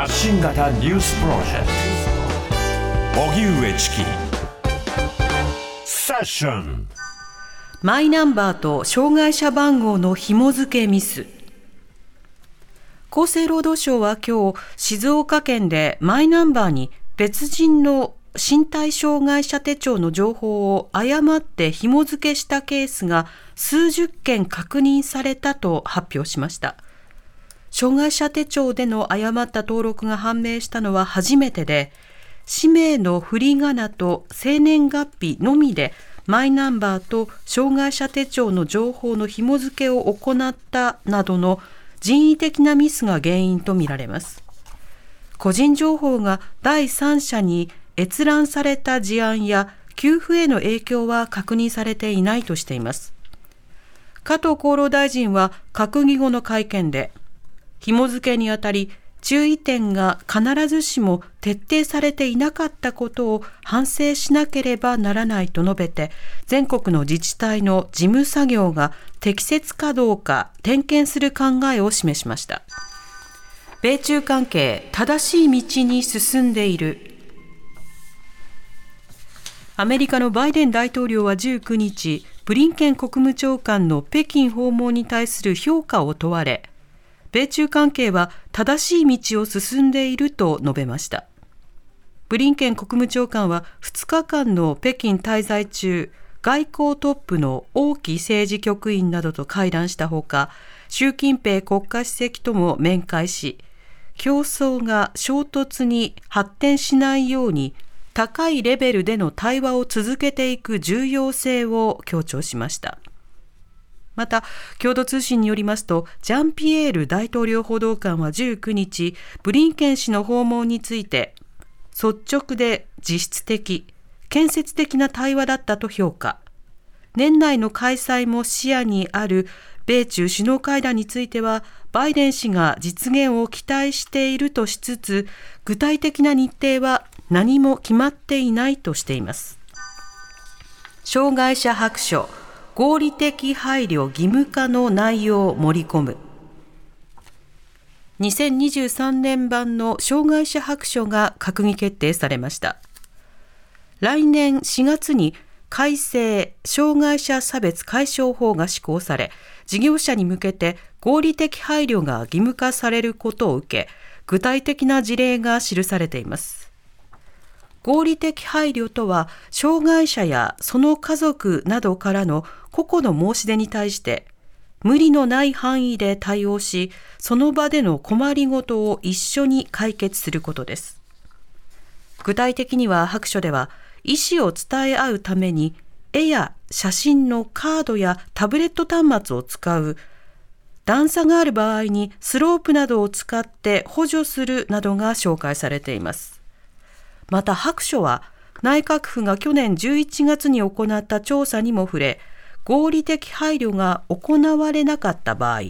発信型ニュースプロジェクト。荻上チキ。セッション。マイナンバーと障害者番号の紐付けミス。厚生労働省は今日静岡県でマイナンバーに別人の身体障害者手帳の情報を誤って紐付けしたケースが数十件確認されたと発表しました。障害者手帳での誤った登録が判明したのは初めてで、氏名の振り仮名と生年月日のみでマイナンバーと障害者手帳の情報の紐付けを行ったなどの人為的なミスが原因とみられます。個人情報が第三者に閲覧された事案や給付への影響は確認されていないとしています。加藤厚労大臣は閣議後の会見で、紐付けにあたり注意点が必ずしも徹底されていなかったことを反省しなければならないと述べて全国の自治体の事務作業が適切かどうか点検する考えを示しました。米中関係正しい道に進んでいる。アメリカのバイデン大統領は19日ブリンケン国務長官の北京訪問に対する評価を問われ米中関係は正しい道を進んでいると述べました。ブリンケン国務長官は2日間の北京滞在中、外交トップの王毅政治局員などと会談したほか、習近平国家主席とも面会し、競争が衝突に発展しないように高いレベルでの対話を続けていく重要性を強調しました。また、共同通信によりますと、ジャンピエール大統領報道官は19日、ブリンケン氏の訪問について、率直で実質的、建設的な対話だったと評価。年内の開催も視野にある米中首脳会談については、バイデン氏が実現を期待しているとしつつ、具体的な日程は何も決まっていないとしています。障害者白書合理的配慮義務化の内容を盛り込む。2023年版の障害者白書が閣議決定されました。来年4月に改正障害者差別解消法が施行され事業者に向けて合理的配慮が義務化されることを受け具体的な事例が記されています。合理的配慮とは、障害者やその家族などからの個々の申し出に対して、無理のない範囲で対応し、その場での困りごとを一緒に解決することです。具体的には白書では、意思を伝え合うために、絵や写真のカードやタブレット端末を使う、段差がある場合にスロープなどを使って補助するなどが紹介されています。また白書は内閣府が去年11月に行った調査にも触れ、合理的配慮が行われなかった場合、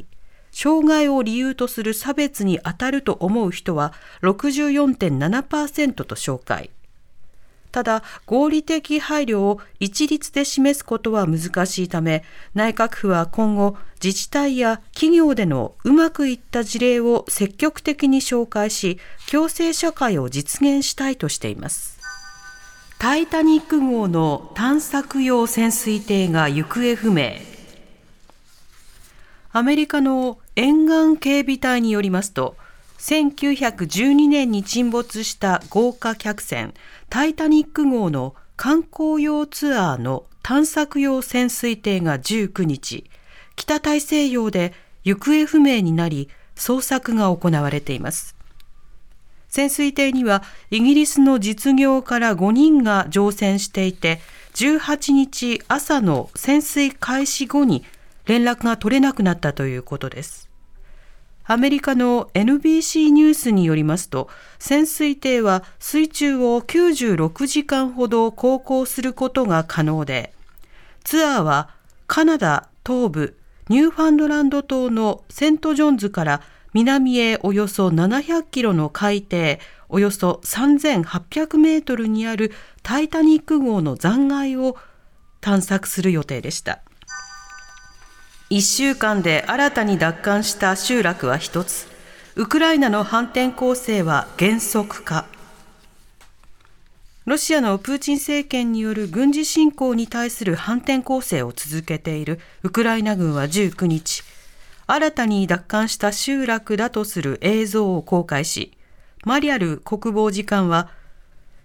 障害を理由とする差別に当たると思う人は64.7%と紹介。ただ、合理的配慮を一律で示すことは難しいため、内閣府は今後、自治体や企業でのうまくいった事例を積極的に紹介し、共生社会を実現したいとしています。タイタニック号の探索用潜水艇が行方不明。アメリカの沿岸警備隊によりますと、1912年に沈没した豪華客船タイタニック号の観光用ツアーの探索用潜水艇が19日、北大西洋で行方不明になり、捜索が行われています。潜水艇にはイギリスの実業から5人が乗船していて、18日朝の潜水開始後に連絡が取れなくなったということです。アメリカの NBC ニュースによりますと、潜水艇は水中を96時間ほど航行することが可能で、ツアーはカナダ東部ニューファンドランド島のセントジョンズから南へおよそ700キロの海底、およそ3800メートルにあるタイタニック号の残骸を探索する予定でした。1週間で新たに奪還した集落は1つ。ウクライナの反転攻勢は減速化ロシアのプーチン政権による軍事侵攻に対する反転攻勢を続けているウクライナ軍は19日、新たに奪還した集落だとする映像を公開し、マリアル国防次官は、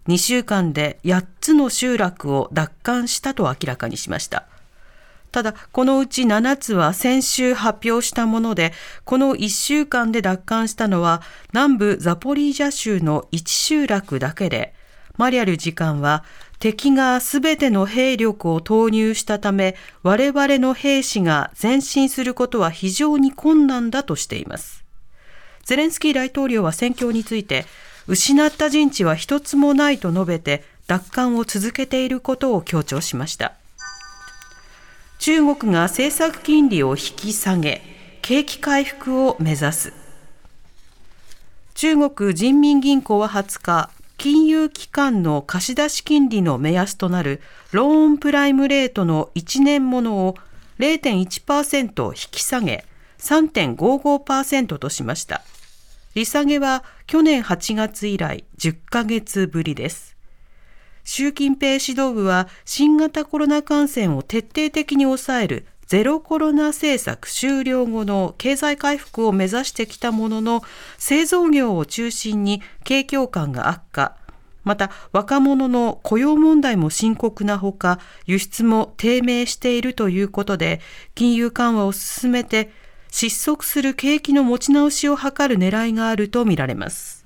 2週間で8つの集落を奪還したと明らかにしました。ただ、このうち7つは先週発表したもので、この1週間で奪還したのは南部ザポリージャ州の1集落だけで、マリアル次官は敵がすべての兵力を投入したため我々の兵士が前進することは非常に困難だとしています。ゼレンスキー大統領は戦況について失った陣地は一つもないと述べて奪還を続けていることを強調しました。中国が政策金利を引き下げ、景気回復を目指す。中国人民銀行は20日、金融機関の貸出金利の目安となるローンプライムレートの1年ものを0.1%引き下げ3.55%としました。利下げは去年8月以来10ヶ月ぶりです。習近平指導部は新型コロナ感染を徹底的に抑えるゼロコロナ政策終了後の経済回復を目指してきたものの、製造業を中心に景況感が悪化、また若者の雇用問題も深刻なほか、輸出も低迷しているということで、金融緩和を進めて失速する景気の持ち直しを図る狙いがあるとみられます。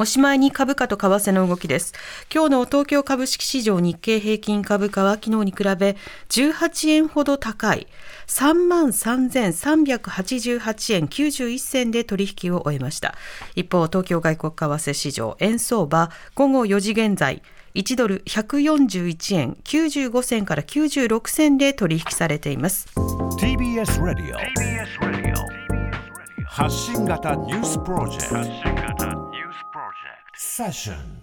おしまいに株価と為替の動きです。今日の東京株式市場日経平均株価は昨日に比べ18円ほど高い33,388円91銭で取引を終えました。一方、東京外国為替市場円相場午後4時現在1ドル141円95銭から96銭で取引されています。TBS ラディオ発信型ニュースプロジェクト Fashion.